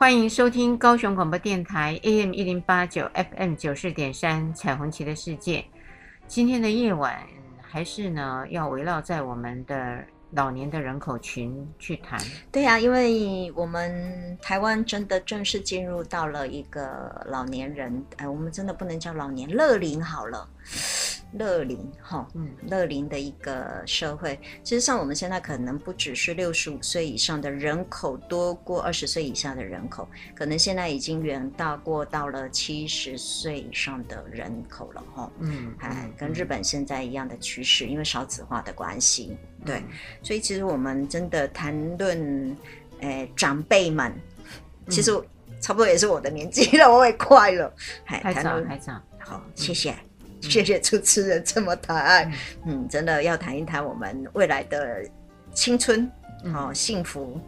欢迎收听高雄广播电台 AM 一零八九 FM 九四点三《彩虹旗的世界》。今天的夜晚还是呢，要围绕在我们的老年的人口群去谈。对呀、因为我们台湾真的正式进入到了一个老年人，哎，我们真的不能叫老年，乐龄好了。乐龄哈，嗯，乐龄的一个社会，其实像我们现在可能不只是六十五岁以上的人口多过二十岁以下的人口，可能现在已经远大过到了七十岁以上的人口了哈，嗯，哎，跟日本现在一样的趋势，因为少子化的关系，对，嗯、所以其实我们真的谈论，诶，长辈们，其实差不多也是我的年纪了，我也快了，还早还早，好，谢谢。谢谢主持人这么谈爱，嗯，嗯，真的要谈一谈我们未来的青春，嗯、哦，幸福。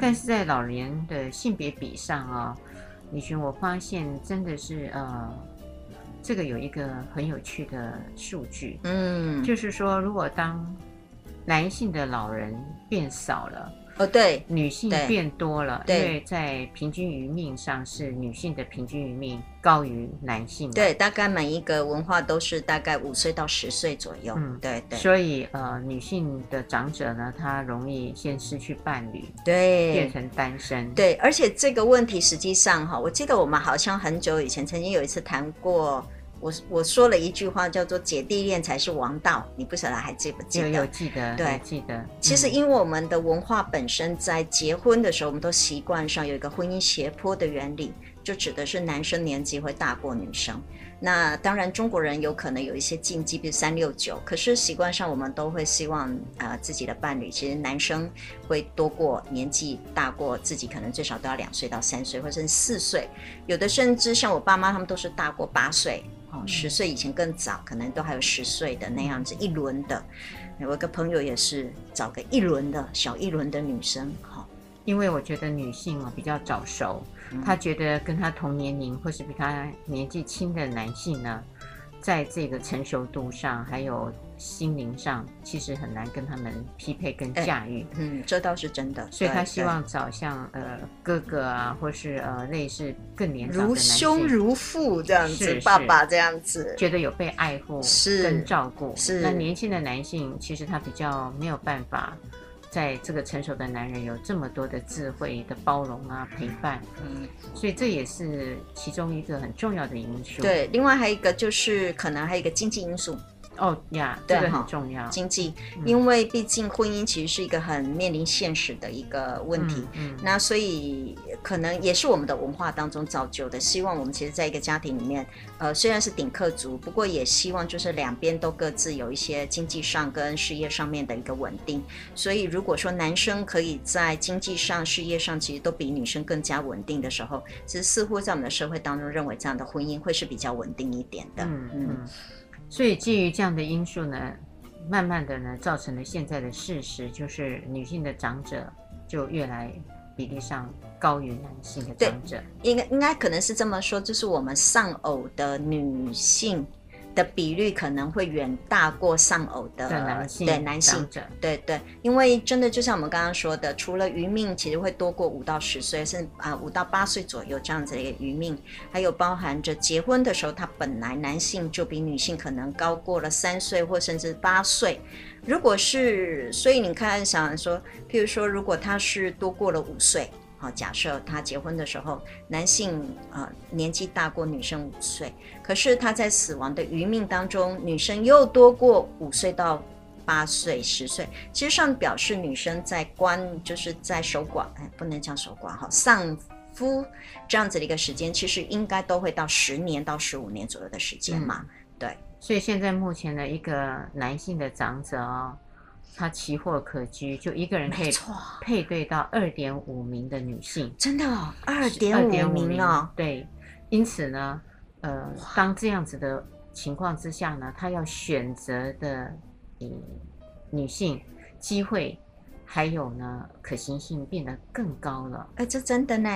但是在老年的性别比上啊、哦，李寻，我发现真的是呃，这个有一个很有趣的数据，嗯，就是说，如果当男性的老人变少了。哦，对，女性变多了，对，因为在平均余命上是女性的平均余命高于男性。对，大概每一个文化都是大概五岁到十岁左右。嗯，对对。所以呃，女性的长者呢，她容易先失去伴侣，对，变成单身。对，而且这个问题实际上哈，我记得我们好像很久以前曾经有一次谈过。我我说了一句话，叫做“姐弟恋才是王道”，你不晓得还记不记得？有有记得，对，记得。其实，因为我们的文化本身在结婚的时候，我们都习惯上有一个婚姻斜坡的原理，就指的是男生年纪会大过女生。那当然，中国人有可能有一些禁忌，比如三六九，可是习惯上我们都会希望啊、呃，自己的伴侣其实男生会多过年纪大过自己，可能最少都要两岁到三岁，或者是四岁，有的甚至像我爸妈他们都是大过八岁。哦，十岁以前更早，可能都还有十岁的那样子一轮的。有一个朋友也是找个一轮的小一轮的女生，好，因为我觉得女性啊比较早熟，她觉得跟她同年龄或是比她年纪轻的男性呢，在这个成熟度上还有。心灵上其实很难跟他们匹配跟驾驭，嗯，这倒是真的。所以他希望找像呃哥哥啊，或是呃类似更年长如兄如父这样子，爸爸这样子，觉得有被爱护是跟照顾。是那年轻的男性，其实他比较没有办法，在这个成熟的男人有这么多的智慧的包容啊陪伴，嗯，所以这也是其中一个很重要的因素。对，另外还有一个就是可能还有一个经济因素。哦呀，对哈很重要。经济，因为毕竟婚姻其实是一个很面临现实的一个问题。嗯，嗯，那所以可能也是我们的文化当中造就的。希望我们其实在一个家庭里面，呃，虽然是顶客族，不过也希望就是两边都各自有一些经济上跟事业上面的一个稳定。所以如果说男生可以在经济上、事业上其实都比女生更加稳定的时候，其实似乎在我们的社会当中认为这样的婚姻会是比较稳定一点的。嗯嗯。嗯所以基于这样的因素呢，慢慢的呢，造成了现在的事实，就是女性的长者就越来比例上高于男性的长者。应该应该可能是这么说，就是我们丧偶的女性。的比率可能会远大过丧偶的男性，对男性，对对，因为真的就像我们刚刚说的，除了余命其实会多过五到十岁，甚至啊五到八岁左右这样子的一个余命，还有包含着结婚的时候，他本来男性就比女性可能高过了三岁或甚至八岁，如果是，所以你看想说，譬如说，如果他是多过了五岁。好，假设他结婚的时候，男性啊、呃、年纪大过女生五岁，可是他在死亡的余命当中，女生又多过五岁到八岁、十岁，其实上表示女生在关就是在守寡，哎，不能讲守寡哈，丧夫这样子的一个时间，其实应该都会到十年到十五年左右的时间嘛，嗯、对。所以现在目前的一个男性的长者哦。他奇货可居，就一个人可以配对到二点五名的女性，真的哦二点五名哦。对，因此呢，呃，当这样子的情况之下呢，他要选择的嗯女性机会还有呢可行性变得更高了。哎，这真的呢。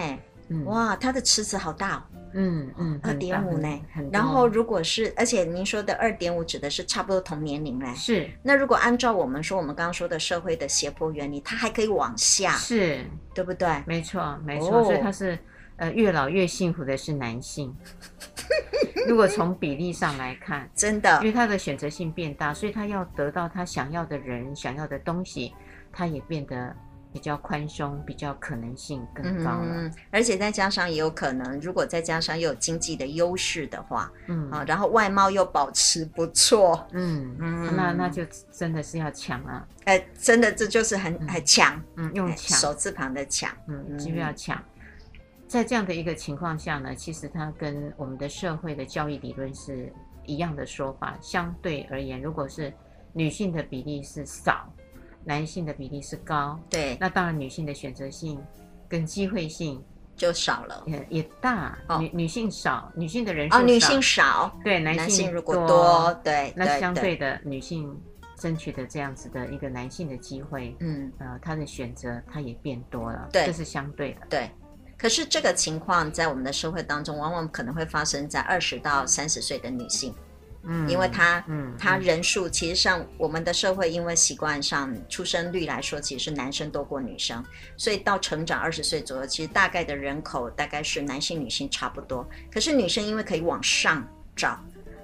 嗯、哇，它的池子好大哦，嗯嗯，二点五呢，然后如果是，而且您说的二点五指的是差不多同年龄嘞，是。那如果按照我们说，我们刚刚说的社会的斜坡原理，它还可以往下，是对不对？没错，没错。哦、所以它是，呃，越老越幸福的是男性。如果从比例上来看，真的，因为他的选择性变大，所以他要得到他想要的人想要的东西，他也变得。比较宽松，比较可能性更高了，嗯，而且再加上也有可能，如果再加上又有经济的优势的话，嗯啊，然后外貌又保持不错，嗯嗯，那那就真的是要抢啊！哎，真的这就是很很强，嗯，用抢手字旁的抢，嗯，就要抢。在这样的一个情况下呢，其实它跟我们的社会的教育理论是一样的说法。相对而言，如果是女性的比例是少。男性的比例是高，对，那当然女性的选择性跟机会性就少了，也也大。哦、女女性少，女性的人数女性少，对，男性，如果多，对，那相对的女性争取的这样子的一个男性的机会，嗯，呃，她的选择她也变多了，对，这是相对的，对。可是这个情况在我们的社会当中，往往可能会发生在二十到三十岁的女性。嗯，因为他，嗯，他人数其实上，我们的社会因为习惯上出生率来说，其实是男生多过女生，所以到成长二十岁左右，其实大概的人口大概是男性女性差不多。可是女生因为可以往上找，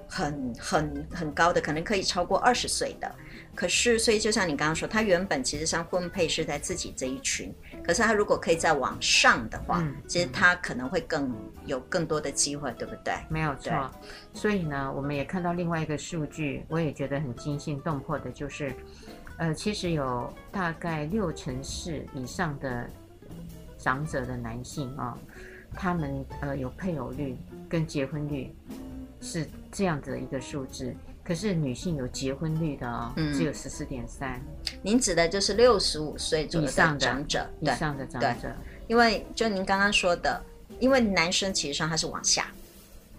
很很很高的，可能可以超过二十岁的。可是，所以就像你刚刚说，他原本其实像婚配是在自己这一群，可是他如果可以再往上的话，嗯、其实他可能会更有更多的机会，对不对？没有错。所以呢，我们也看到另外一个数据，我也觉得很惊心动魄的，就是，呃，其实有大概六成四以上的长者的男性啊、哦，他们呃有配偶率跟结婚率是这样子的一个数字。可是女性有结婚率的哦，嗯、只有十四点三。您指的就是六十五岁左右的长者，以上的长者。因为就您刚刚说的，因为男生其实上他是往下，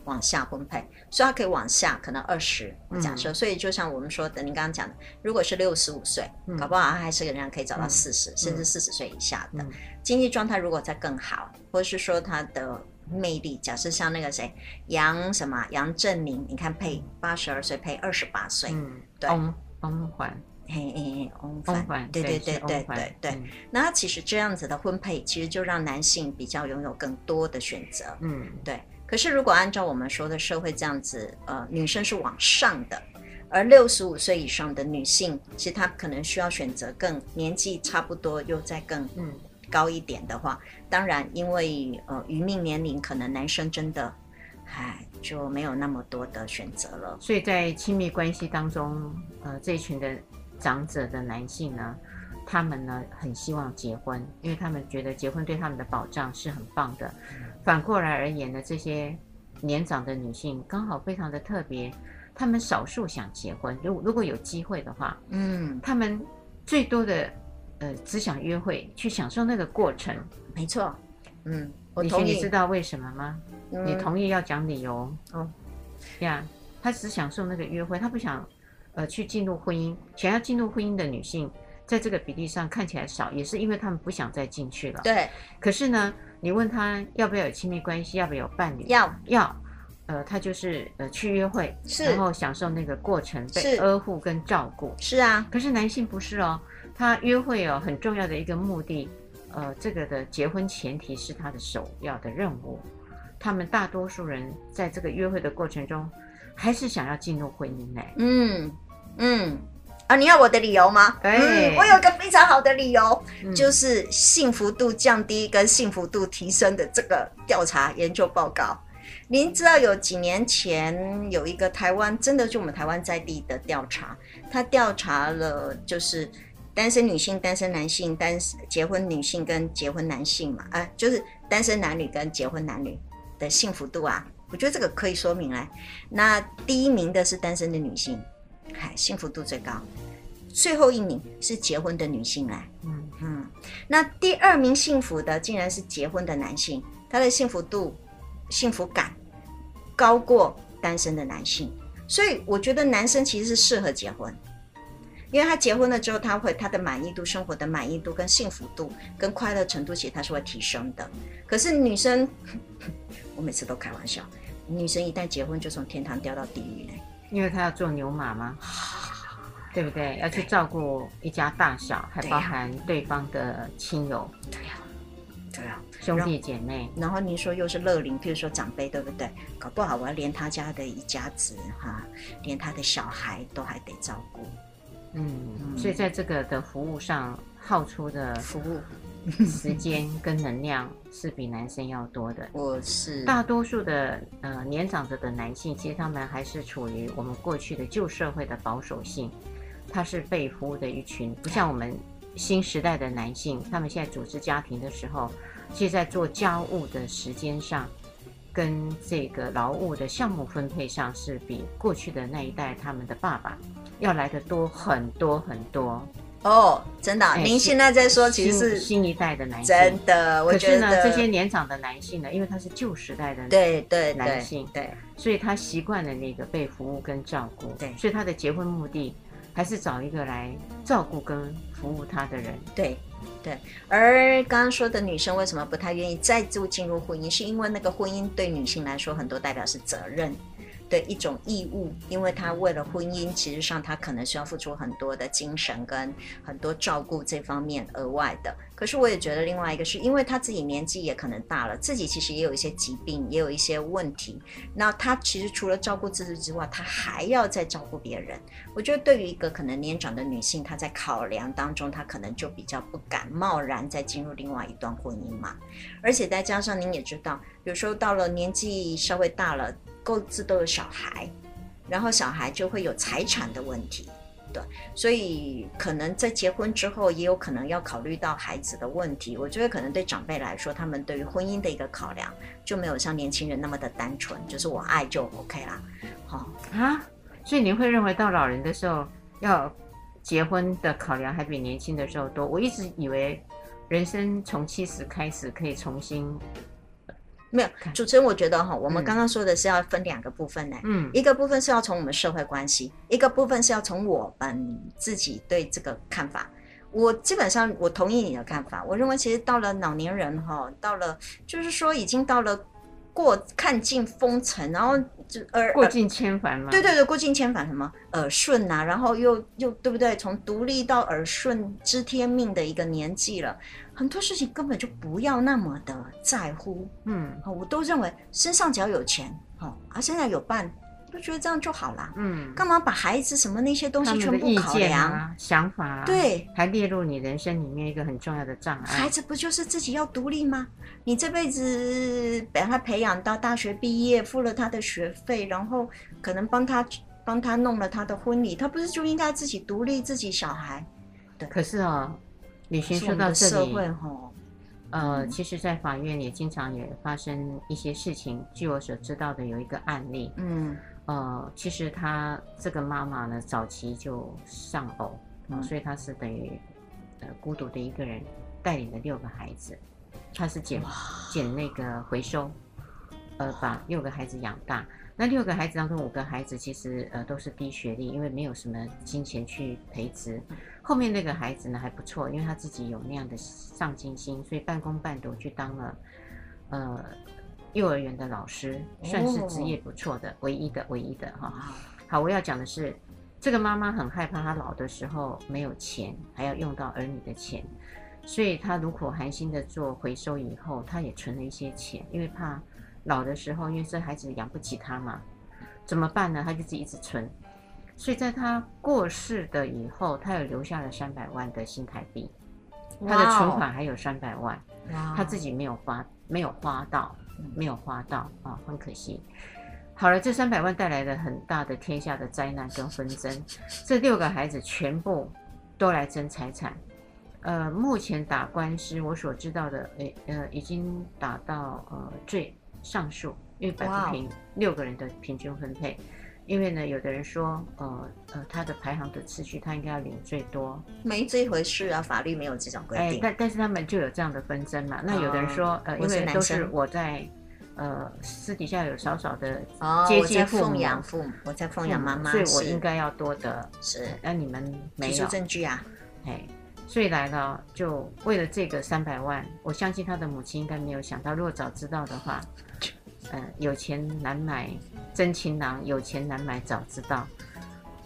往下分配，所以他可以往下，可能二十，假设。嗯、所以就像我们说的，您刚刚讲的，如果是六十五岁，嗯、搞不好他还是仍然可以找到四十、嗯，甚至四十岁以下的。嗯、经济状态如果再更好，或者是说他的。魅力，假设像那个谁，杨什么杨振宁，你看配八十二岁配二十八岁，嗯，对，翁翁环，嘿嘿，翁环，对对对对对对，那其实这样子的婚配，其实就让男性比较拥有更多的选择，嗯，对。可是如果按照我们说的社会这样子，呃，女生是往上的，而六十五岁以上的女性，其实她可能需要选择更年纪差不多又再更，嗯。高一点的话，当然，因为呃，余命年龄可能男生真的，唉，就没有那么多的选择了。所以在亲密关系当中，呃，这一群的长者的男性呢，他们呢很希望结婚，因为他们觉得结婚对他们的保障是很棒的。反过来而言呢，这些年长的女性刚好非常的特别，他们少数想结婚，如如果有机会的话，嗯，他们最多的。呃，只想约会，去享受那个过程，没错。嗯，我同意。你知道为什么吗？嗯、你同意要讲理由。哦，呀，yeah, 他只享受那个约会，他不想呃去进入婚姻。想要进入婚姻的女性，在这个比例上看起来少，也是因为他们不想再进去了。对。可是呢，你问他要不要有亲密关系，要不要有伴侣？要要。呃，他就是呃去约会，是然后享受那个过程，被呵护跟照顾。是啊。可是男性不是哦。他约会哦，很重要的一个目的，呃，这个的结婚前提是他的首要的任务。他们大多数人在这个约会的过程中，还是想要进入婚姻呢。嗯嗯，啊，你要我的理由吗？对、嗯，我有一个非常好的理由，嗯、就是幸福度降低跟幸福度提升的这个调查研究报告。您知道有几年前有一个台湾，真的就我们台湾在地的调查，他调查了就是。单身女性、单身男性、单结婚女性跟结婚男性嘛，啊，就是单身男女跟结婚男女的幸福度啊，我觉得这个可以说明来。那第一名的是单身的女性，嗨，幸福度最高。最后一名是结婚的女性来，嗯嗯。那第二名幸福的竟然是结婚的男性，他的幸福度、幸福感高过单身的男性，所以我觉得男生其实是适合结婚，因为他结婚了之后，他会他的满意度、生活的满意度跟幸福度跟快乐程度，其实他是会提升的。可是女生，我每次都开玩笑，女生一旦结婚就从天堂掉到地狱嘞，因为她要做牛马吗？对不对？要去照顾一家大小，还包含对方的亲友。对呀，对呀，兄弟姐妹。然后您说又是乐龄，譬如说长辈，对不对？搞不好我要连他家的一家子哈，连他的小孩都还得照顾。嗯，所以在这个的服务上耗出的服务时间跟能量是比男生要多的。我是大多数的呃年长者的男性，其实他们还是处于我们过去的旧社会的保守性。他是被服务的一群，不像我们新时代的男性，他们现在组织家庭的时候，其实在做家务的时间上，跟这个劳务的项目分配上，是比过去的那一代他们的爸爸要来的多很多很多。哦，真的？您现在在说，其实是新，新一代的男性。真的，我觉得这些年长的男性呢，因为他是旧时代的对对男性，对，所以他习惯了那个被服务跟照顾，对，所以他的结婚目的。还是找一个来照顾跟服务他的人。对，对。而刚刚说的女生为什么不太愿意再度进入婚姻，是因为那个婚姻对女性来说，很多代表是责任。的一种义务，因为他为了婚姻，其实上他可能需要付出很多的精神跟很多照顾这方面额外的。可是我也觉得另外一个是因为他自己年纪也可能大了，自己其实也有一些疾病，也有一些问题。那他其实除了照顾自己之外，他还要再照顾别人。我觉得对于一个可能年长的女性，她在考量当中，她可能就比较不敢贸然再进入另外一段婚姻嘛。而且再加上您也知道，有时候到了年纪稍微大了。各自都有小孩，然后小孩就会有财产的问题，对，所以可能在结婚之后，也有可能要考虑到孩子的问题。我觉得可能对长辈来说，他们对于婚姻的一个考量，就没有像年轻人那么的单纯，就是我爱就 OK 啦。好啊，所以你会认为到老人的时候要结婚的考量还比年轻的时候多？我一直以为人生从七十开始可以重新。没有，主持人，我觉得哈，我们刚刚说的是要分两个部分呢。嗯，一个部分是要从我们社会关系，一个部分是要从我们自己对这个看法。我基本上我同意你的看法，我认为其实到了老年人哈，到了就是说已经到了过看尽风尘，然后就耳过尽千帆嘛。对对对，过尽千帆什么耳顺呐，然后又又对不对？从独立到耳顺知天命的一个年纪了。很多事情根本就不要那么的在乎，嗯，我都认为身上只要有钱，哦，啊，身上有伴，就觉得这样就好了，嗯，干嘛把孩子什么那些东西全部考量啊、想法啊，对，还列入你人生里面一个很重要的障碍。孩子不就是自己要独立吗？你这辈子把他培养到大学毕业，付了他的学费，然后可能帮他帮他弄了他的婚礼，他不是就应该自己独立自己小孩？对，可是啊、哦。旅行说到这里，呃，其实，在法院也经常也发生一些事情。据我所知道的，有一个案例，嗯，呃，其实她这个妈妈呢，早期就丧偶，嗯，所以她是等于呃孤独的一个人，带领了六个孩子，她是捡捡那个回收，呃，把六个孩子养大。那六个孩子当中，五个孩子其实呃都是低学历，因为没有什么金钱去培植。后面那个孩子呢还不错，因为他自己有那样的上进心，所以半工半读去当了呃幼儿园的老师，算是职业不错的，唯一的唯一的哈。好，我要讲的是，这个妈妈很害怕她老的时候没有钱，还要用到儿女的钱，所以她苦口婆心的做回收以后，她也存了一些钱，因为怕老的时候，因为这孩子养不起她嘛，怎么办呢？她就自己一直存。所以在他过世的以后，他有留下了三百万的新台币，他的存款还有三百万，他自己没有花，没有花到，没有花到啊，很可惜。好了，这三百万带来了很大的天下的灾难跟纷争，这六个孩子全部都来争财产。呃，目前打官司，我所知道的，诶，呃，已经打到呃最上诉，因为摆不平六个人的平均分配。因为呢，有的人说，呃呃，他的排行的次序，他应该要领最多，没这一回事啊，法律没有这种规定。哎，但但是他们就有这样的纷争嘛。那有的人说，呃，因为都是我在呃，私底下有少少的哦，接济父母奉养父母，我在奉养妈妈，所以我应该要多的是。那你们没有证据啊？哎，所以来了，就为了这个三百万，我相信他的母亲应该没有想到，如果早知道的话，呃，有钱难买真情郎，有钱难买早知道，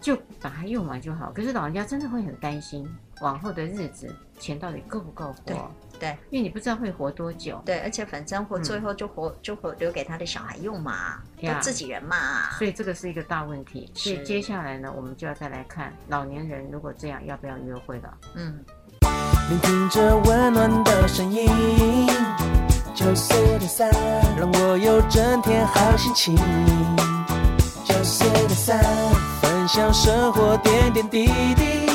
就把它用完就好。可是老人家真的会很担心，往后的日子钱到底够不够活？对，因为你不知道会活多久。对，而且反正活最后就活、嗯、就活留给他的小孩用嘛，都自己人嘛。所以这个是一个大问题。所以接下来呢，我们就要再来看老年人如果这样要不要约会了。嗯。聆听着温暖的声音，九四点三，让我有整天好心情。九四点三，分享生活点点滴滴，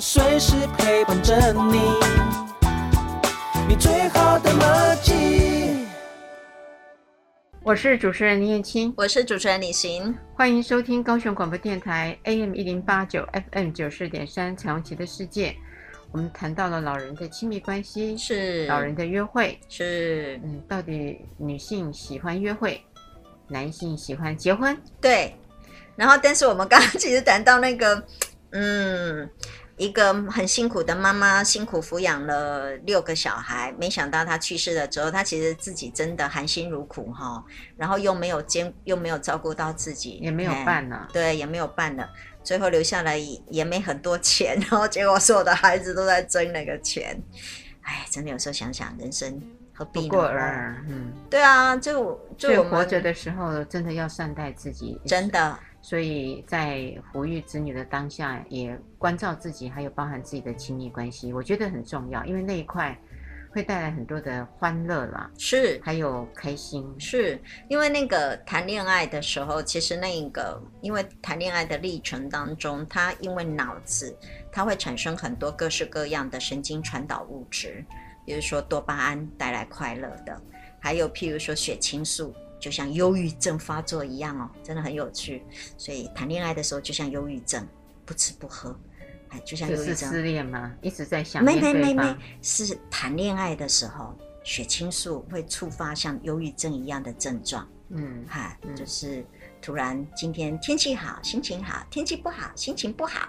随时陪伴着你。你最好的默契。我是主持人林燕青，我是主持人李行，欢迎收听高雄广播电台 AM 一零八九 FM 九四点三彩虹旗的世界。我们谈到了老人的亲密关系，是老人的约会，是嗯，到底女性喜欢约会，男性喜欢结婚？对。然后，但是我们刚刚其实谈到那个，嗯。一个很辛苦的妈妈，辛苦抚养了六个小孩，没想到她去世了之后，她其实自己真的含辛茹苦哈，然后又没有兼，又没有照顾到自己，也没有伴了，对，也没有伴了，最后留下来也没很多钱，然后结果所有的孩子都在争那个钱，哎，真的有时候想想，人生何必呢？嗯，对啊，就就我活着的时候，真的要善待自己，真的。所以在抚育子女的当下，也关照自己，还有包含自己的亲密关系，我觉得很重要，因为那一块会带来很多的欢乐啦，是，还有开心，是因为那个谈恋爱的时候，其实那个因为谈恋爱的历程当中，它因为脑子它会产生很多各式各样的神经传导物质，比如说多巴胺带来快乐的，还有譬如说血清素。就像忧郁症发作一样哦，真的很有趣。所以谈恋爱的时候就像忧郁症，不吃不喝，哎，就像。是失恋吗？一直在想没没没没，是谈恋爱的时候，血清素会触发像忧郁症一样的症状。嗯，哈，就是突然今天天气好，心情好；天气不好，心情不好。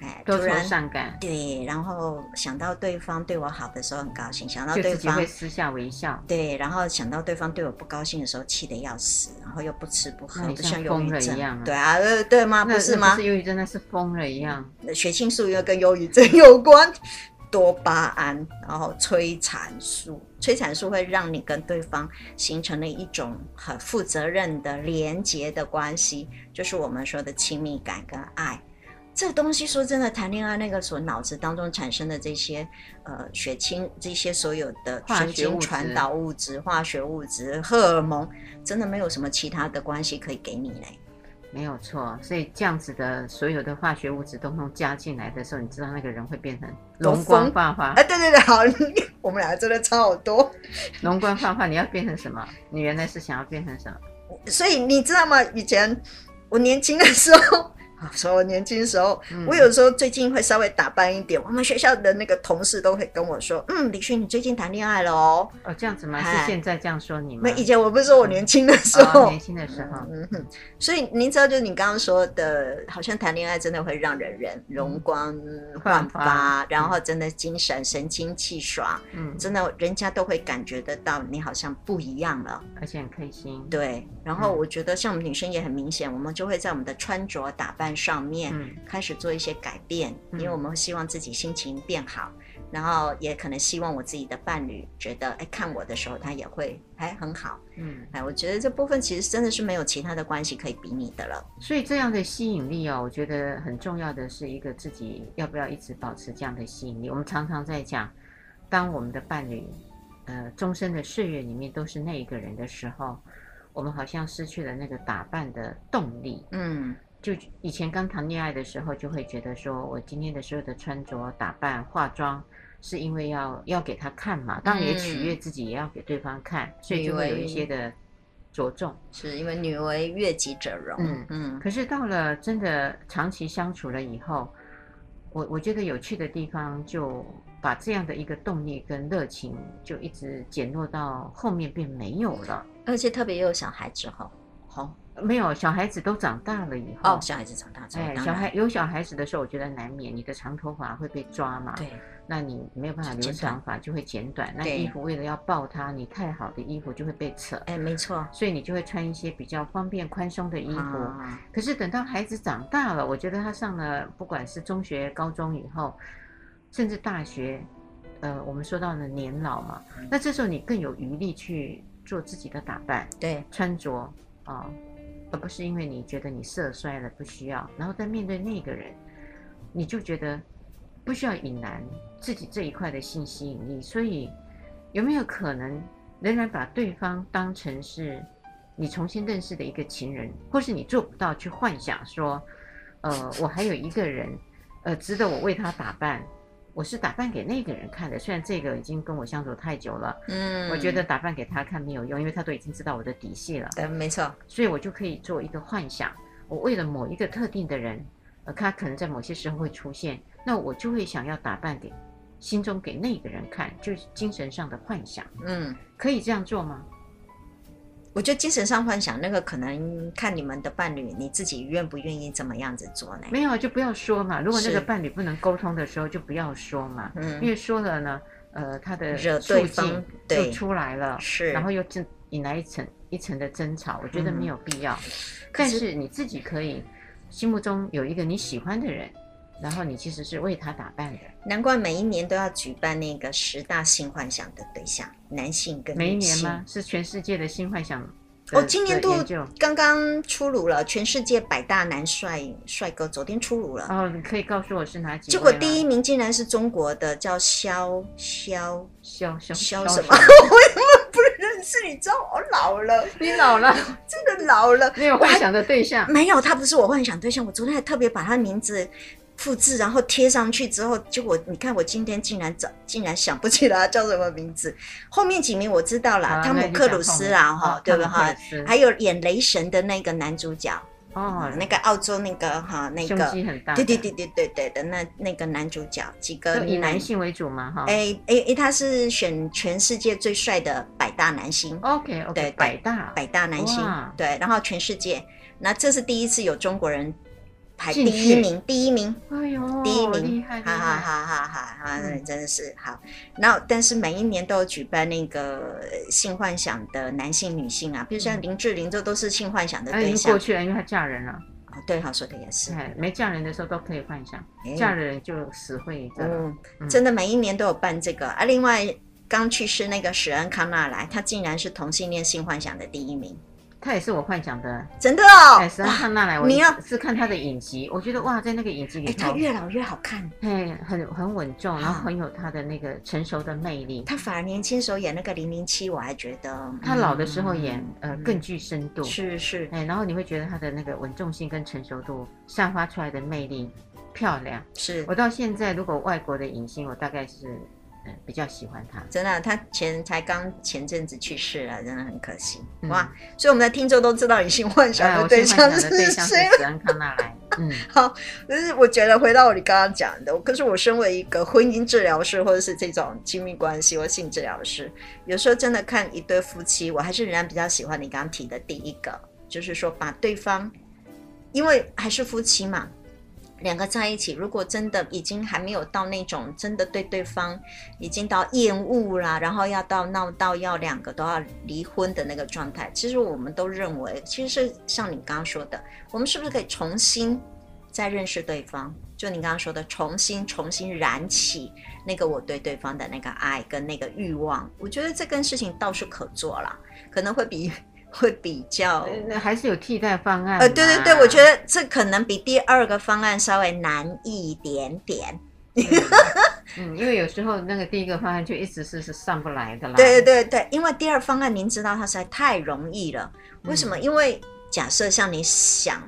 哎，突然伤感，对，然后想到对方对我好的时候很高兴，想到对方会私下微笑，对，然后想到对方对我不高兴的时候，气得要死，然后又不吃不喝，就像忧郁症一样，啊，对啊，对吗？不是吗？是忧郁症，那是疯了一样。血清素又跟忧郁症有关，多巴胺，然后催产素，催产素会让你跟对方形成了一种很负责任的连结的关系，就是我们说的亲密感跟爱。这个东西说真的，谈恋爱那个所脑子当中产生的这些呃血清这些所有的神经传导物质、化学物质、荷尔蒙，真的没有什么其他的关系可以给你嘞。没有错，所以这样子的所有的化学物质都能加进来的时候，你知道那个人会变成容光焕发。哎，对对对，好，我们俩真的差好多。容光焕发，你要变成什么？你原来是想要变成什么？所以你知道吗？以前我年轻的时候。说我年轻时候，嗯、我有时候最近会稍微打扮一点。我们学校的那个同事都会跟我说：“嗯，李勋，你最近谈恋爱了哦。”哦，这样子吗？是现在这样说你吗？没，以前我不是说我年轻的时候，年轻的时候。嗯哼。所以您知道，就是你刚刚说的，好像谈恋爱真的会让人人容光焕发，嗯、然后真的精神神清气爽。嗯，真的，人家都会感觉得到你好像不一样了，而且很开心。对。然后我觉得，像我们女生也很明显，我们就会在我们的穿着打扮。上面开始做一些改变，嗯、因为我们会希望自己心情变好，嗯、然后也可能希望我自己的伴侣觉得，哎，看我的时候他也会哎很好，嗯，哎，我觉得这部分其实真的是没有其他的关系可以比拟的了。所以这样的吸引力哦，我觉得很重要的是一个自己要不要一直保持这样的吸引力。我们常常在讲，当我们的伴侣，呃，终身的岁月里面都是那一个人的时候，我们好像失去了那个打扮的动力，嗯。就以前刚谈恋爱的时候，就会觉得说，我今天的所有的穿着打扮、化妆，是因为要要给他看嘛，当然也取悦自己，也要给对方看，嗯、所以就会有一些的着重。是因为女为悦己者容。嗯嗯。嗯，可是到了真的长期相处了以后，我我觉得有趣的地方就把这样的一个动力跟热情就一直减弱到后面便没有了。而且特别有小孩之后，好。没有，小孩子都长大了以后，哦，小孩子长大之后，哎，小孩有小孩子的时候，我觉得难免你的长头发会被抓嘛，对，那你没有办法留长发，就会剪短。那衣服为了要抱他，你太好的衣服就会被扯，哎，没错，所以你就会穿一些比较方便宽松的衣服。可是等到孩子长大了，我觉得他上了不管是中学、高中以后，甚至大学，呃，我们说到了年老嘛，那这时候你更有余力去做自己的打扮，对，穿着啊。而不是因为你觉得你色衰了不需要，然后在面对那个人，你就觉得不需要隐瞒自己这一块的性吸引力。所以有没有可能仍然把对方当成是你重新认识的一个情人，或是你做不到去幻想说，呃，我还有一个人，呃，值得我为他打扮。我是打扮给那个人看的，虽然这个已经跟我相处太久了，嗯，我觉得打扮给他看没有用，因为他都已经知道我的底细了。对，没错，所以我就可以做一个幻想，我为了某一个特定的人，呃，他可能在某些时候会出现，那我就会想要打扮给心中给那个人看，就是精神上的幻想。嗯，可以这样做吗？我觉得精神上幻想那个可能看你们的伴侣，你自己愿不愿意怎么样子做呢？没有就不要说嘛。如果那个伴侣不能沟通的时候，就不要说嘛。嗯，因为说了呢，呃，他的惹对方就出来了，是，然后又引来一层一层的争吵，我觉得没有必要。但是你自己可以心目中有一个你喜欢的人，然后你其实是为他打扮的。难怪每一年都要举办那个十大性幻想的对象，男性跟性。每一年吗？是全世界的性幻想。哦，今年度刚刚出炉了，全世界百大男帅帅哥，昨天出炉了。哦，你可以告诉我是哪几？结果第一名竟然是中国的，叫肖肖肖肖肖什么？我根本不认识，你知道我老了，你老了，真的老了。没有幻想的对象？没有，他不是我幻想对象。我昨天还特别把他名字。复制，然后贴上去之后，结果你看，我今天竟然找，竟然想不起来叫什么名字。后面几名我知道了，汤姆克鲁斯啦，哈，对不哈？还有演雷神的那个男主角，哦，那个澳洲那个哈，那个对对对对对对的那那个男主角，几个以男性为主嘛，哈，哎哎哎，他是选全世界最帅的百大男星，OK OK，对，百大百大男星，对，然后全世界，那这是第一次有中国人。排第一名，第一名，哎呦，第一名，哈哈哈哈哈哈，真的是好。然后，但是每一年都有举办那个性幻想的男性、女性啊，比如像林志玲，这都是性幻想的对象。已经过去了，因为她嫁人了。哦，对，好说的也是。没嫁人的时候都可以幻想，嫁人就死会。嗯，真的每一年都有办这个啊。另外，刚去世那个史恩康纳莱，他竟然是同性恋性幻想的第一名。他也是我幻想的，真的哦。哎，是看那来，我是看他的影集，我觉得哇，在那个影集里头，他越老越好看，嘿，很很稳重，然后很有他的那个成熟的魅力。他反而年轻时候演那个零零七，我还觉得他老的时候演呃更具深度，是是，哎，然后你会觉得他的那个稳重性跟成熟度散发出来的魅力漂亮。是我到现在如果外国的影星，我大概是。嗯，比较喜欢他，真的，他前才刚前阵子去世了，真的很可惜。嗯、哇，所以我们的听众都知道你性幻想的对象是谁？史恩康纳莱。嗯，好，就是我觉得回到你刚刚讲的，可是我身为一个婚姻治疗师，或者是这种亲密关系或性治疗师，有时候真的看一对夫妻，我还是仍然比较喜欢你刚刚提的第一个，就是说把对方，因为还是夫妻嘛。两个在一起，如果真的已经还没有到那种真的对对方已经到厌恶啦，然后要到闹到要两个都要离婚的那个状态，其实我们都认为，其实是像你刚刚说的，我们是不是可以重新再认识对方？就你刚刚说的，重新重新燃起那个我对对方的那个爱跟那个欲望，我觉得这跟事情倒是可做了，可能会比。会比较，那还是有替代方案。呃，对对对，我觉得这可能比第二个方案稍微难一点点。嗯，因为有时候那个第一个方案就一直是是上不来的啦。对对对，因为第二方案您知道它实在太容易了。为什么？嗯、因为假设像你想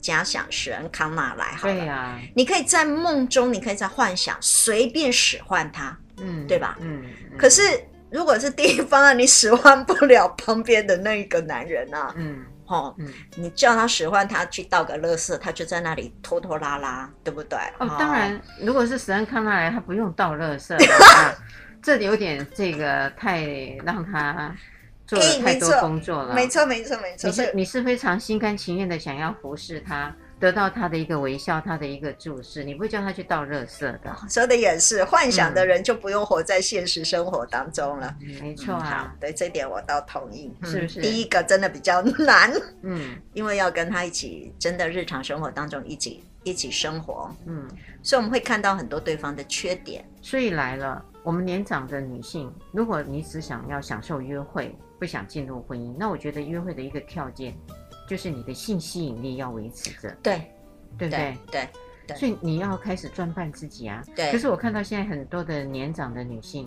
假想使人康纳来，好了，对呀、啊，你可以在梦中，你可以在幻想随便使唤他，嗯，对吧？嗯，嗯可是。如果是第一方案，你使唤不了旁边的那一个男人啊，嗯，哦，嗯，你叫他使唤他去倒个垃圾，他就在那里拖拖拉拉，对不对？哦，哦当然，如果是史恩康纳来，他不用倒垃圾，啊、这有点这个太让他做了太多工作了。没错，没错，没错。你是你是非常心甘情愿的想要服侍他。得到他的一个微笑，他的一个注视，你不会叫他去倒垃圾的。说的也是，幻想的人就不用活在现实生活当中了。嗯、没错啊、嗯，对这点我倒同意，是不是？第一个真的比较难，嗯，因为要跟他一起，真的日常生活当中一起一起生活，嗯，所以我们会看到很多对方的缺点。所以来了，我们年长的女性，如果你只想要享受约会，不想进入婚姻，那我觉得约会的一个条件。就是你的性吸引力要维持着，对，对不对？对，对，所以你要开始装扮自己啊。对。可是我看到现在很多的年长的女性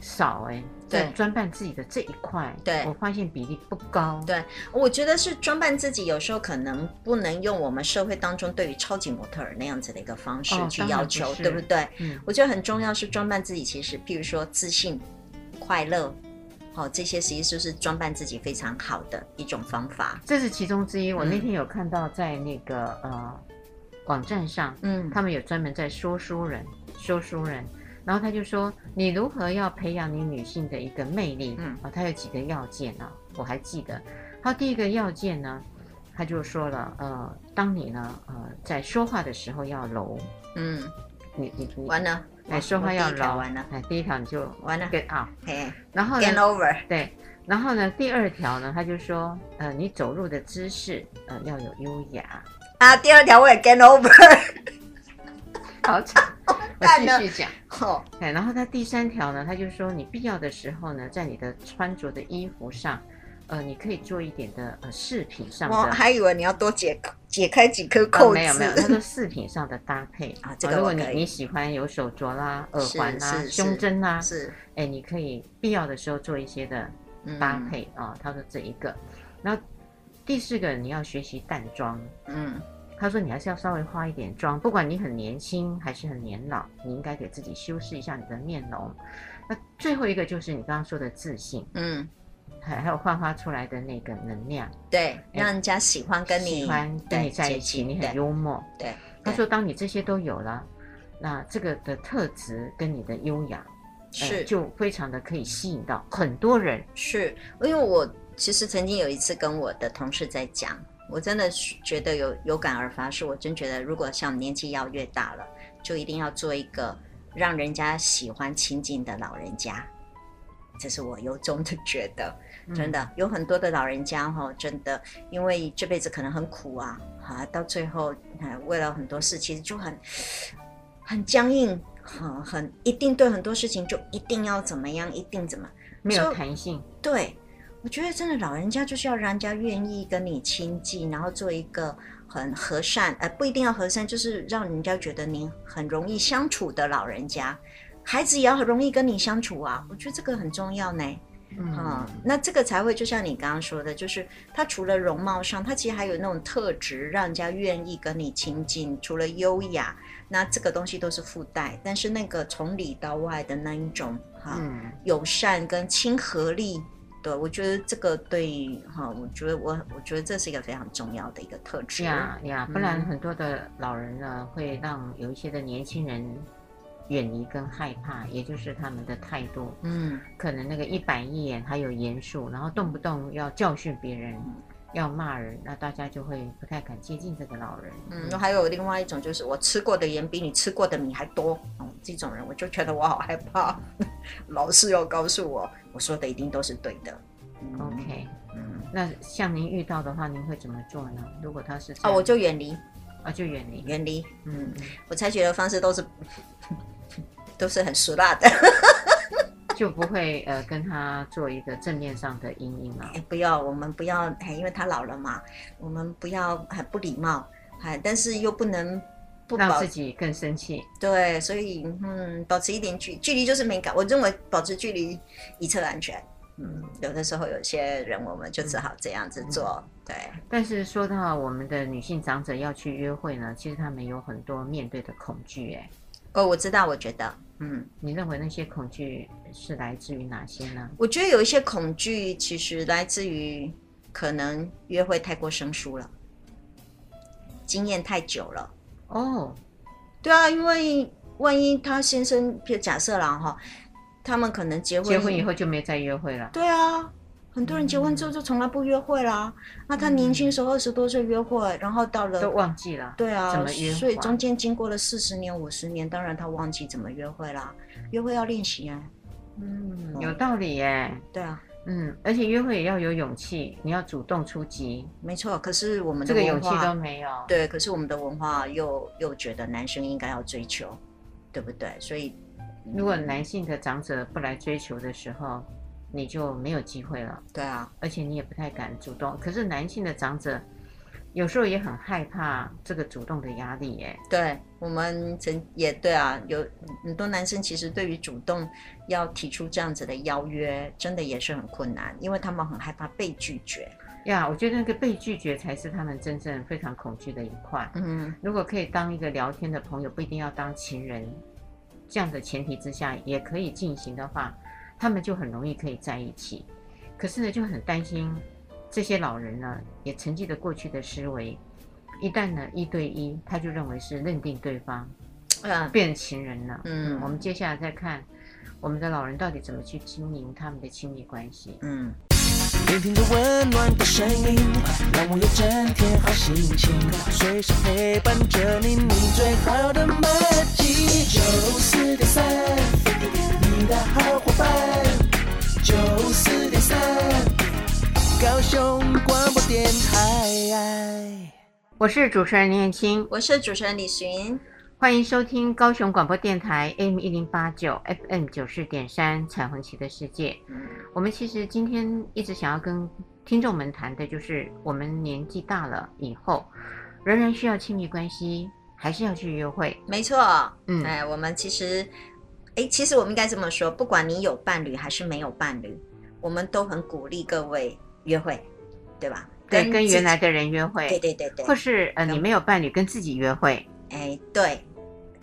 少哎、欸，在装扮自己的这一块，对，我发现比例不高。对，我觉得是装扮自己，有时候可能不能用我们社会当中对于超级模特儿那样子的一个方式去要求，哦、不对不对？嗯。我觉得很重要是装扮自己，其实譬如说自信、快乐。好、哦，这些实际就是装扮自己非常好的一种方法。这是其中之一。我那天有看到在那个、嗯、呃网站上，嗯，他们有专门在说书人，说书人，然后他就说你如何要培养你女性的一个魅力，嗯，啊，他有几个要件啊，我还记得。他第一个要件呢，他就说了，呃，当你呢，呃，在说话的时候要柔，嗯，你你你完了。哎，说话要牢完了。哎，第一条你就完了，get out。嘿，然后呢，get over。对，然后呢，第二条呢，他就说，呃，你走路的姿势，呃，要有优雅。啊，第二条我也 get over。好惨，我继续讲。哦，哎，然后他第三条呢，他就说，你必要的时候呢，在你的穿着的衣服上。呃，你可以做一点的呃饰品上的，我还以为你要多解解开几颗扣子。哦，没有没有，他说饰品上的搭配啊，这个如果你你喜欢有手镯啦、耳环啦、胸针啦，是，哎，你可以必要的时候做一些的搭配啊。他说这一个，然后第四个你要学习淡妆，嗯，他说你还是要稍微化一点妆，不管你很年轻还是很年老，你应该给自己修饰一下你的面容。那最后一个就是你刚刚说的自信，嗯。还还有焕发出来的那个能量，对，让人家喜欢跟你喜欢跟你在一起，你很幽默。对，他说，当你这些都有了，那这个的特质跟你的优雅是、呃、就非常的可以吸引到很多人。是，因为我其实曾经有一次跟我的同事在讲，我真的是觉得有有感而发，是我真觉得，如果像年纪要越大了，就一定要做一个让人家喜欢亲近的老人家。这是我由衷的觉得。真的有很多的老人家哈，真的因为这辈子可能很苦啊，啊，到最后为了很多事，其实就很很僵硬，很很一定对很多事情就一定要怎么样，一定怎么没有弹性。对，我觉得真的老人家就是要让人家愿意跟你亲近，然后做一个很和善，呃，不一定要和善，就是让人家觉得你很容易相处的老人家，孩子也要很容易跟你相处啊，我觉得这个很重要呢。嗯，嗯，那这个才会就像你刚刚说的，就是他除了容貌上，他其实还有那种特质，让人家愿意跟你亲近。除了优雅，那这个东西都是附带，但是那个从里到外的那一种哈、嗯、友善跟亲和力，对，我觉得这个对哈，我觉得我我觉得这是一个非常重要的一个特质。呀呀，不然很多的老人呢，嗯、会让有一些的年轻人。远离跟害怕，也就是他们的态度。嗯，可能那个一板一眼，还有严肃，然后动不动要教训别人，嗯、要骂人，那大家就会不太敢接近这个老人。嗯，还有另外一种，就是我吃过的盐比你吃过的米还多。嗯，这种人我就觉得我好害怕。老是要告诉我，我说的一定都是对的。嗯、OK，嗯，那像您遇到的话，您会怎么做呢？如果他是啊，我就远离啊，就远离，远离。嗯，我采取的方式都是。都是很俗辣的，就不会呃跟他做一个正面上的阴影了。不要，我们不要，因为他老了嘛，我们不要很不礼貌，还但是又不能不让自己更生气。对，所以嗯，保持一点距距离就是敏感。我认为保持距离以策安全。嗯，有的时候有些人我们就只好这样子做。嗯、对，但是说到我们的女性长者要去约会呢，其实他们有很多面对的恐惧，哎。哦，我知道，我觉得，嗯，你认为那些恐惧是来自于哪些呢？我觉得有一些恐惧其实来自于可能约会太过生疏了，经验太久了。哦，对啊，因为万一他先生，就假设了哈，他们可能结婚结婚以后就没再约会了。对啊，很多人结婚之后就从来不约会啦。嗯、那他年轻时候二十多岁约会，然后到了都忘记了。对啊，怎么约？所以中间经过了四十年、五十年，当然他忘记怎么约会啦。约会要练习啊。嗯，有道理耶。对啊。嗯，而且约会也要有勇气，你要主动出击。没错，可是我们的这个勇气都没有。对，可是我们的文化又又觉得男生应该要追求，对不对？所以，如果男性的长者不来追求的时候，你就没有机会了。对啊，而且你也不太敢主动。可是男性的长者。有时候也很害怕这个主动的压力，耶。对，我们曾也对啊，有很多男生其实对于主动要提出这样子的邀约，真的也是很困难，因为他们很害怕被拒绝。呀，我觉得那个被拒绝才是他们真正非常恐惧的一块。嗯，如果可以当一个聊天的朋友，不一定要当情人，这样的前提之下也可以进行的话，他们就很容易可以在一起。可是呢，就很担心。这些老人呢，也沉寂了过去的思维，一旦呢一对一，他就认为是认定对方，啊，变情人了。嗯，我们接下来再看我们的老人到底怎么去经营他们的亲密关系。嗯，聆听着温暖的声音，让我有整天好心情，随时陪伴着你，你最好的默契。九四点三，你的好伙伴。九四点三。高雄广播电台，我是主持人林燕青，我是主持人李寻，欢迎收听高雄广播电台 AM 一零八九 FM 九四点三彩虹旗的世界。嗯，我们其实今天一直想要跟听众们谈的，就是我们年纪大了以后，仍然需要亲密关系，还是要去约会？没错，嗯，哎，我们其实，哎，其实我们应该这么说，不管你有伴侣还是没有伴侣，我们都很鼓励各位。约会，对吧？对，跟原来的人约会。对对对对。或是呃，你没有伴侣，跟自己约会。哎，对。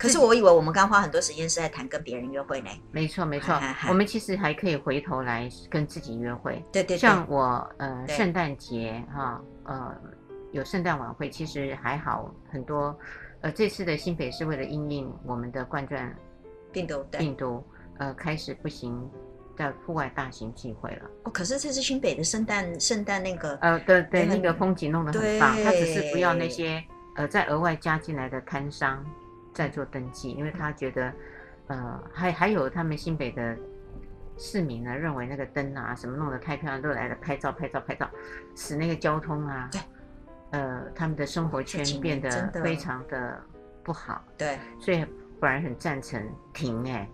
可是我以为我们刚花很多时间是在谈跟别人约会呢。没错没错，我们其实还可以回头来跟自己约会。对对。像我呃，圣诞节哈呃，有圣诞晚会，其实还好很多。呃，这次的新北是为了因应我们的冠状病毒病毒呃开始不行。在户外大型聚会了哦，可是这次新北的圣诞圣诞那个呃，对对，那个风景弄得很棒，他只是不要那些呃再额外加进来的摊商再做登记，因为他觉得呃还还有他们新北的市民呢认为那个灯啊什么弄得太漂亮，都来了拍照拍照拍照，使那个交通啊对呃他们的生活圈变得非常的不好，对，所以本来很赞成停哎。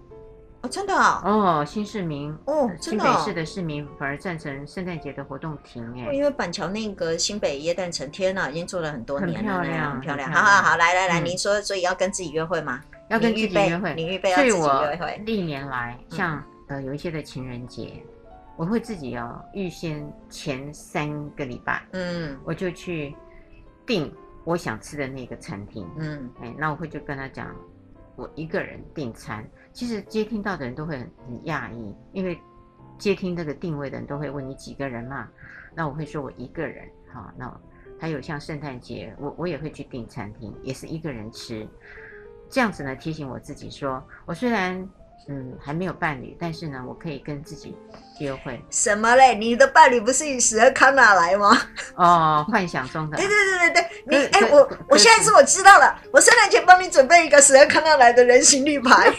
真的啊！哦，新市民哦，新北市的市民反而赞成圣诞节的活动停哎，因为板桥那个新北耶诞城，天呐，已经做了很多年了，很漂亮，很漂亮。好好好，来来来，您说，所以要跟自己约会吗？要跟自己约会，你预备要自己约会。历年来，像呃有一些的情人节，我会自己要预先前三个礼拜，嗯，我就去订我想吃的那个餐厅，嗯，哎，那我会就跟他讲，我一个人订餐。其实接听到的人都会很很讶异，因为接听这个定位的人都会问你几个人嘛，那我会说我一个人，好，那还有像圣诞节，我我也会去订餐厅，也是一个人吃，这样子呢提醒我自己说，我虽然。嗯，还没有伴侣，但是呢，我可以跟自己约会。什么嘞？你的伴侣不是以史恩康纳来吗？哦，幻想中的。对对对对对，你哎，我我现在是我知道了，我圣诞节帮你准备一个史恩康纳来的人形立牌。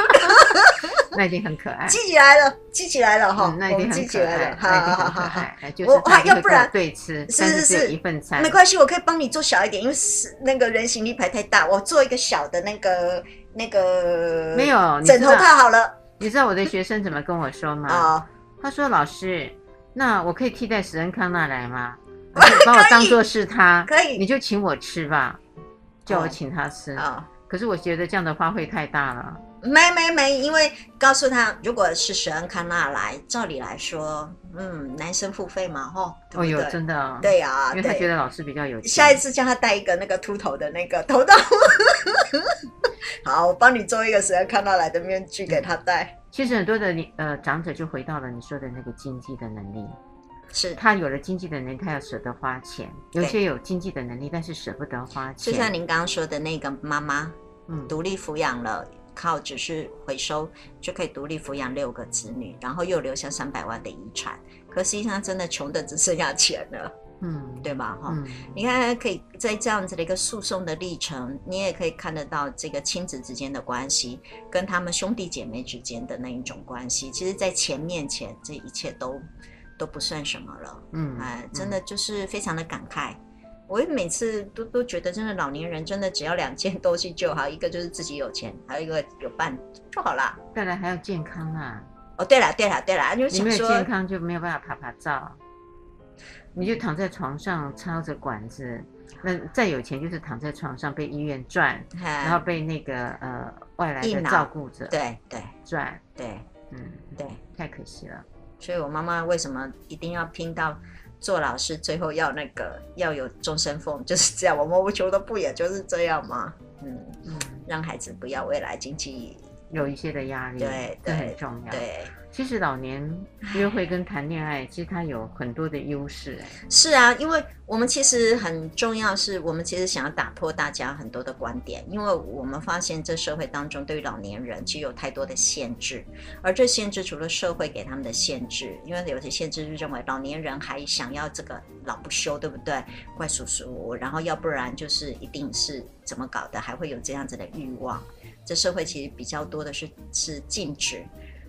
那已经很可爱。记起来了，记起来了哈。那已经很可爱。好好好好，我要不然对吃，是是是一份餐，没关系，我可以帮你做小一点，因为是那个人形立牌太大，我做一个小的那个。那个没有枕头套好了，你知道我的学生怎么跟我说吗？哦，他说老师，那我可以替代史恩康纳来吗？把我当做是他，可以，你就请我吃吧，叫我请他吃啊。可是我觉得这样的花费太大了。没没没，因为告诉他，如果是史恩康纳来，照理来说，嗯，男生付费嘛，吼。哦哟，真的。啊对呀，因为他觉得老师比较有钱。下一次叫他戴一个那个秃头的那个头套。好，我帮你做一个史恩康纳来的面具给他戴。其实很多的呃长者就回到了你说的那个经济的能力，是他有了经济的能力，他要舍得花钱；有些有经济的能力，但是舍不得花钱。就像您刚刚说的那个妈妈，嗯，独立抚养了，靠只是回收就可以独立抚养六个子女，然后又留下三百万的遗产。可实际上，真的穷的只剩下钱了，嗯，对吧？哈、嗯，你看，可以在这样子的一个诉讼的历程，你也可以看得到这个亲子之间的关系，跟他们兄弟姐妹之间的那一种关系。其实，在钱面前，这一切都都不算什么了。嗯，哎，真的就是非常的感慨。嗯、我每次都都觉得，真的老年人真的只要两件东西就好，一个就是自己有钱，还有一个有伴就好了。再来还要健康啊。哦，对了，对了，对了，就你没有健康就没有办法趴趴走，你就躺在床上插着管子，那再有钱就是躺在床上被医院转，然后被那个呃外来的照顾者对对转，对，嗯对，太可惜了。所以我妈妈为什么一定要拼到做老师，最后要那个要有终身俸，就是这样。我们无求的不也就是这样吗？嗯嗯，让孩子不要未来经济。有一些的压力，对，对很重要。对，其实老年约会跟谈恋爱，其实它有很多的优势。是啊，因为我们其实很重要，是我们其实想要打破大家很多的观点，因为我们发现这社会当中对于老年人其实有太多的限制，而这限制除了社会给他们的限制，因为有些限制是认为老年人还想要这个老不休，对不对？怪叔叔，然后要不然就是一定是怎么搞的，还会有这样子的欲望。这社会其实比较多的是是禁止，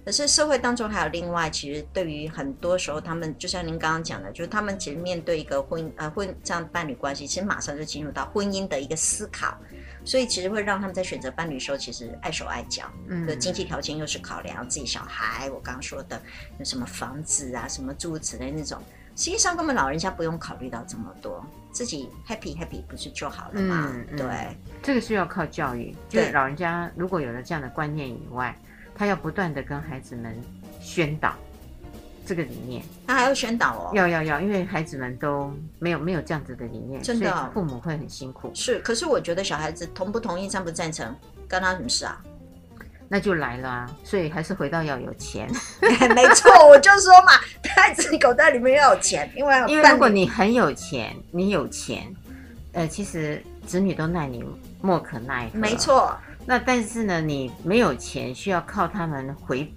可是社会当中还有另外，其实对于很多时候，他们就像您刚刚讲的，就是他们其实面对一个婚呃婚这样伴侣关系，其实马上就进入到婚姻的一个思考，所以其实会让他们在选择伴侣的时候，其实碍手碍脚，嗯，经济条件又是考量，自己小孩，我刚刚说的有什么房子啊，什么诸如此类那种。实际上，根本老人家不用考虑到这么多，自己 happy happy 不是就好了吗？嗯、对、嗯，这个是要靠教育。就是老人家如果有了这样的观念以外，他要不断的跟孩子们宣导这个理念。他还要宣导哦？要要要，因为孩子们都没有没有这样子的理念，真的，父母会很辛苦。是，可是我觉得小孩子同不同意、赞不赞成，干他什么事啊？那就来了啊！所以还是回到要有钱。没错，我就说嘛，孩子口袋里面要有钱，因为因为如果你很有钱，你有钱，呃，其实子女都奈你莫可奈何。没错。那但是呢，你没有钱，需要靠他们回，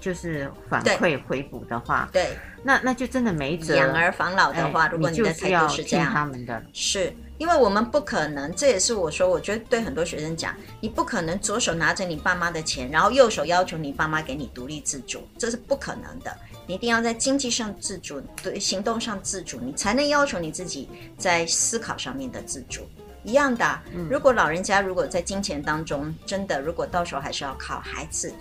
就是反馈回补的话，对，那那就真的没辙。养儿防老的话，哎、如果你的态度是这样，他们的是。因为我们不可能，这也是我说，我觉得对很多学生讲，你不可能左手拿着你爸妈的钱，然后右手要求你爸妈给你独立自主，这是不可能的。你一定要在经济上自主，对行动上自主，你才能要求你自己在思考上面的自主。一样的，如果老人家如果在金钱当中真的，如果到时候还是要靠孩子，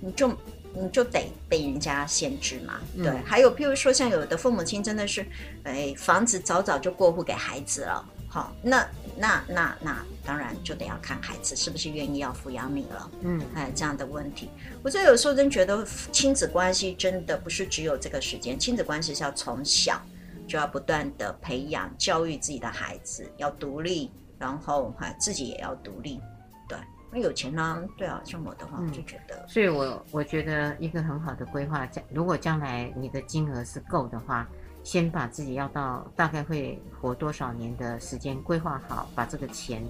你就你就得被人家限制嘛。对，还有譬如说，像有的父母亲真的是，哎，房子早早就过户给孩子了。好，那那那那当然就得要看孩子是不是愿意要抚养你了，嗯，哎，这样的问题，我觉得有时候真觉得亲子关系真的不是只有这个时间，亲子关系是要从小就要不断的培养教育自己的孩子要独立，然后哈自己也要独立，对，那有钱呢、啊，对啊，像我的话我就觉得，嗯、所以我我觉得一个很好的规划，将如果将来你的金额是够的话。先把自己要到大概会活多少年的时间规划好，把这个钱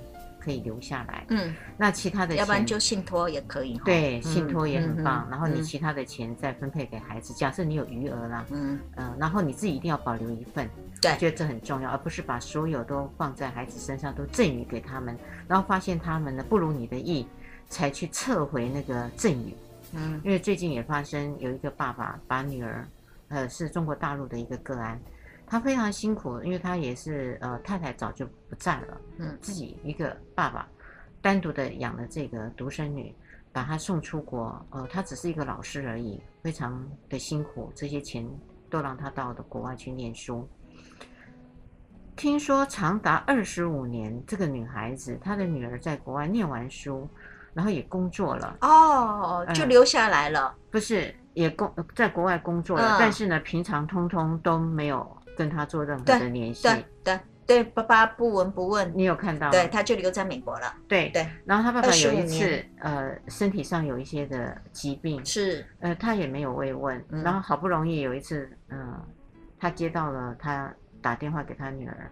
可以留下来。嗯，那其他的钱，要不然就信托也可以。对，信托也很棒。嗯、然后你其他的钱再分配给孩子。嗯、假设你有余额啦，嗯嗯、呃，然后你自己一定要保留一份。对，我觉得这很重要，而不是把所有都放在孩子身上，都赠予给他们，然后发现他们呢不如你的意，才去撤回那个赠与。嗯，因为最近也发生有一个爸爸把女儿。呃，是中国大陆的一个个案，他非常辛苦，因为他也是呃太太早就不在了，嗯，自己一个爸爸单独的养了这个独生女，把她送出国，呃，他只是一个老师而已，非常的辛苦，这些钱都让他到的国外去念书。听说长达二十五年，这个女孩子她的女儿在国外念完书，然后也工作了，哦，就留下来了，呃、不是。也工在国外工作了，嗯、但是呢，平常通通都没有跟他做任何的联系。对对对，爸爸不闻不问。你有看到吗？对，他就留在美国了。对对。然后他爸爸有一次，呃，身体上有一些的疾病，是，呃，他也没有慰问。嗯、然后好不容易有一次，嗯、呃，他接到了他打电话给他女儿，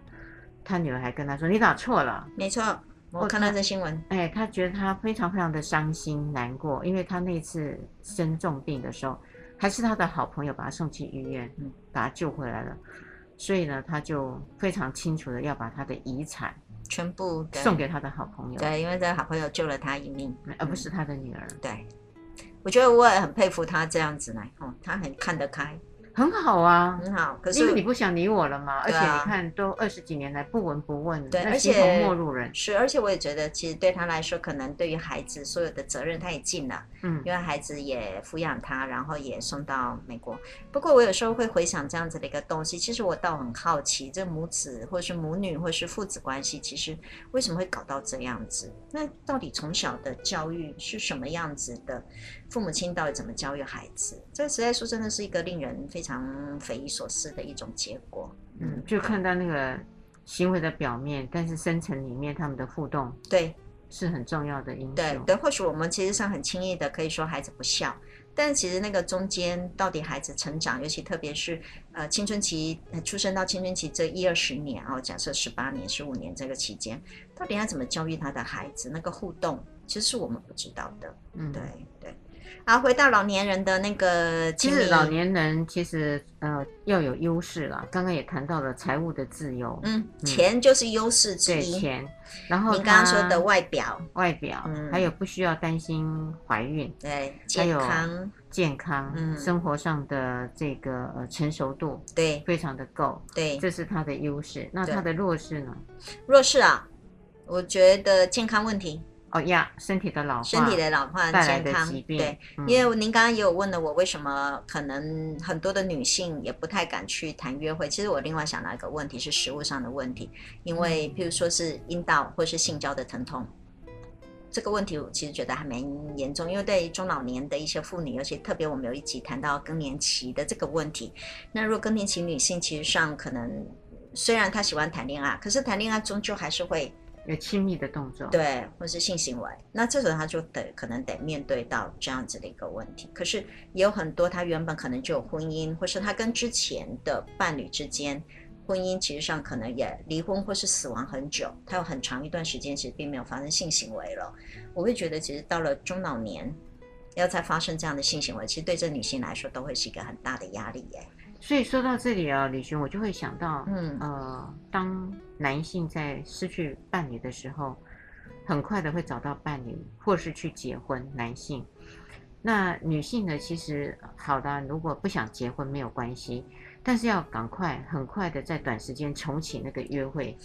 他女儿还跟他说：“你打错了。”没错，我看到这新闻。哎，他觉得他非常非常的伤心难过，因为他那次生重病的时候，还是他的好朋友把他送去医院，嗯，把他救回来了。所以呢，他就非常清楚的要把他的遗产全部送给他的好朋友。对，因为这个好朋友救了他一命，而不是他的女儿。嗯、对。我觉得我也很佩服他这样子来，哦，他很看得开。很好啊，很好。可是因为你不想理我了嘛，啊、而且你看，都二十几年来不闻不问，对，而且陌路人。是，而且我也觉得，其实对他来说，可能对于孩子所有的责任他也尽了，嗯，因为孩子也抚养他，然后也送到美国。不过我有时候会回想这样子的一个东西，其实我倒很好奇，这母子或者是母女或者是父子关系，其实为什么会搞到这样子？那到底从小的教育是什么样子的？父母亲到底怎么教育孩子？这实在说真的是一个令人非常匪夷所思的一种结果。嗯，就看到那个行为的表面，但是深层里面他们的互动，对，是很重要的因素。对对，或许我们其实上很轻易的可以说孩子不孝，但其实那个中间到底孩子成长，尤其特别是呃青春期出生到青春期这一二十年哦，假设十八年、十五年这个期间，到底要怎么教育他的孩子？那个互动其实是我们不知道的。嗯，对对。好，回到老年人的那个，其实老年人其实呃要有优势了。刚刚也谈到了财务的自由，嗯，钱就是优势之一。对，钱，然后你刚刚说的外表，外表，嗯，还有不需要担心怀孕，对，健康，健康，嗯，生活上的这个呃成熟度，对，非常的够，对，这是他的优势。那他的弱势呢？弱势啊，我觉得健康问题。哦呀，身体的老化，身体的老化，健康，对，嗯、因为您刚刚也有问了我，为什么可能很多的女性也不太敢去谈约会？其实我另外想到一个问题是食物上的问题，因为譬如说是阴道或是性交的疼痛，这个问题我其实觉得还蛮严重，因为对中老年的一些妇女，尤其特别我们有一集谈到更年期的这个问题，那如果更年期女性其实上可能虽然她喜欢谈恋爱，可是谈恋爱终究还是会。有亲密的动作，对，或是性行为，那这时候他就得可能得面对到这样子的一个问题。可是也有很多他原本可能就有婚姻，或是他跟之前的伴侣之间婚姻其实上可能也离婚或是死亡很久，他有很长一段时间其实并没有发生性行为了。我会觉得其实到了中老年要再发生这样的性行为，其实对这女性来说都会是一个很大的压力耶。所以说到这里啊，李寻，我就会想到，嗯呃，当男性在失去伴侣的时候，很快的会找到伴侣，或是去结婚。男性，那女性呢？其实好的，如果不想结婚没有关系，但是要赶快、很快的在短时间重启那个约会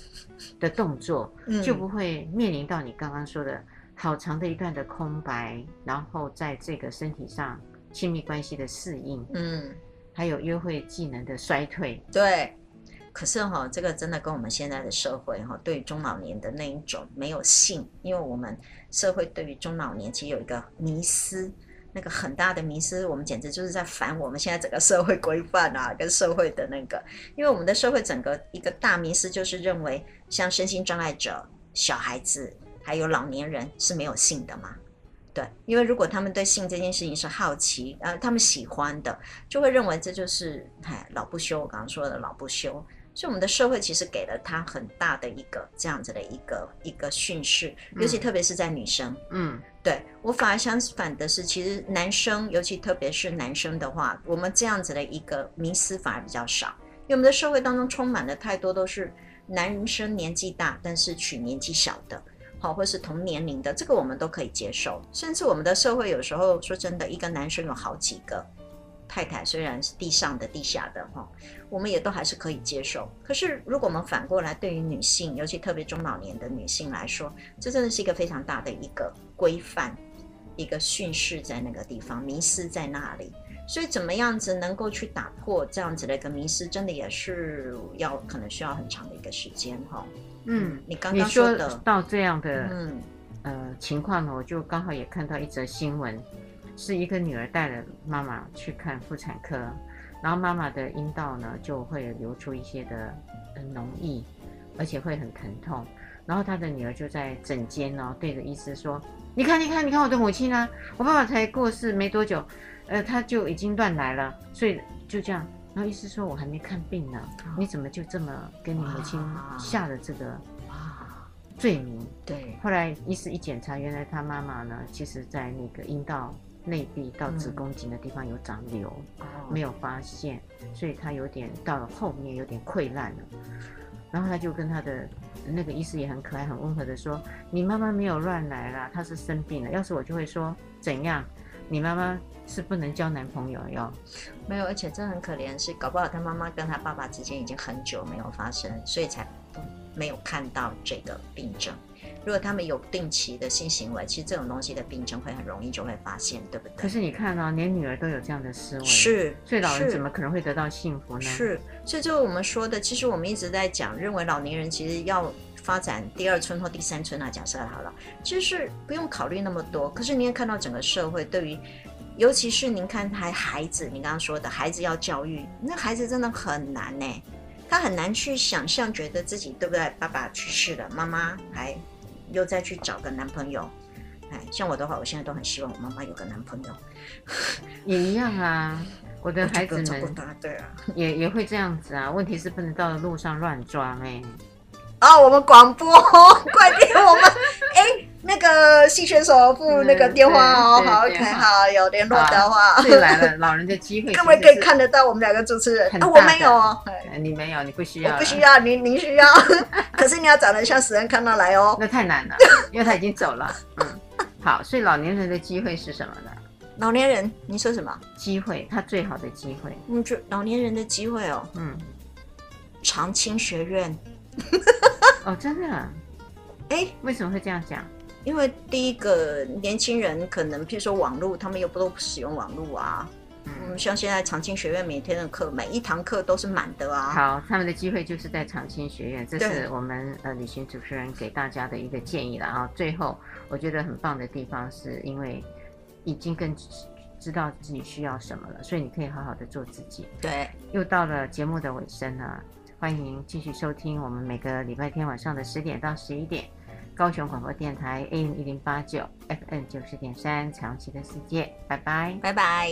的动作，嗯、就不会面临到你刚刚说的好长的一段的空白，然后在这个身体上亲密关系的适应，嗯。还有约会技能的衰退，对。可是哈、哦，这个真的跟我们现在的社会哈、哦，对于中老年的那一种没有性，因为我们社会对于中老年其实有一个迷思，那个很大的迷思，我们简直就是在反我们现在整个社会规范啊，跟社会的那个，因为我们的社会整个一个大迷思就是认为，像身心障碍者、小孩子还有老年人是没有性的嘛。对，因为如果他们对性这件事情是好奇，呃，他们喜欢的，就会认为这就是哎老不休。我刚刚说的老不休，所以我们的社会其实给了他很大的一个这样子的一个一个训示，尤其特别是在女生。嗯，对，我反而相反的是，其实男生，尤其特别是男生的话，我们这样子的一个迷思反而比较少，因为我们的社会当中充满了太多都是男生年纪大，但是娶年纪小的。好，或是同年龄的，这个我们都可以接受。甚至我们的社会有时候说真的，一个男生有好几个太太，虽然是地上的、地下的，哈，我们也都还是可以接受。可是如果我们反过来，对于女性，尤其特别中老年的女性来说，这真的是一个非常大的一个规范，一个训示在那个地方，迷失在那里。所以怎么样子能够去打破这样子的一个迷失，真的也是要可能需要很长的一个时间，哈。嗯，你刚刚说到这样的嗯呃情况呢，我就刚好也看到一则新闻，是一个女儿带了妈妈去看妇产科，然后妈妈的阴道呢就会流出一些的脓液，而且会很疼痛，然后她的女儿就在诊间呢对着医师说：“你看，你看，你看我的母亲啊，我爸爸才过世没多久，呃，他就已经乱来了，所以就这样。”然后医师说：“我还没看病呢，你怎么就这么跟你母亲下了这个罪名？”对。后来医师一检查，原来他妈妈呢，其实在那个阴道内壁到子宫颈的地方有长瘤，没有发现，所以他有点到了后面有点溃烂了。然后他就跟他的那个医师也很可爱、很温和的说：“你妈妈没有乱来啦，她是生病了。要是我就会说怎样，你妈妈。”是不能交男朋友哟，没有，而且这很可怜，是搞不好他妈妈跟他爸爸之间已经很久没有发生，所以才不没有看到这个病症。如果他们有定期的性行为，其实这种东西的病症会很容易就会发现，对不对？可是你看啊，连女儿都有这样的思维，是，所以老人怎么可能会得到幸福呢？是，所以就我们说的，其实我们一直在讲，认为老年人其实要发展第二春或第三春啊，假设好了，其实是不用考虑那么多。可是你也看到整个社会对于。尤其是您看，还孩子，你刚刚说的孩子要教育，那孩子真的很难呢。他很难去想象，觉得自己对不对？爸爸去世了，妈妈还又再去找个男朋友。哎，像我的话，我现在都很希望我妈妈有个男朋友。也一样啊，我的孩子们对啊，也也会这样子啊。问题是不能到路上乱装哎。啊、哦，我们广播，快点，我们哎。那个新选手付那个电话哦，好，OK，好，有联络的话，对，来了，老人的机会，各位可以看得到我们两个主持人，啊，我没有哦，你没有，你不需要，我不需要，您您需要，可是你要长得像死人看到来哦，那太难了，因为他已经走了，嗯，好，所以老年人的机会是什么呢？老年人，你说什么？机会，他最好的机会，嗯，就老年人的机会哦，嗯，长青学院，哦，真的，哎，为什么会这样讲？因为第一个年轻人可能，譬如说网络，他们又不都不使用网络啊。嗯，像现在长青学院每天的课，每一堂课都是满的啊。好，他们的机会就是在长青学院，这是我们呃旅行主持人给大家的一个建议了啊。最后，我觉得很棒的地方是因为已经更知道自己需要什么了，所以你可以好好的做自己。对，又到了节目的尾声了，欢迎继续收听我们每个礼拜天晚上的十点到十一点。高雄广播电台 AM 一零八九，FM 九十点三，彩虹旗的世界，拜拜，拜拜。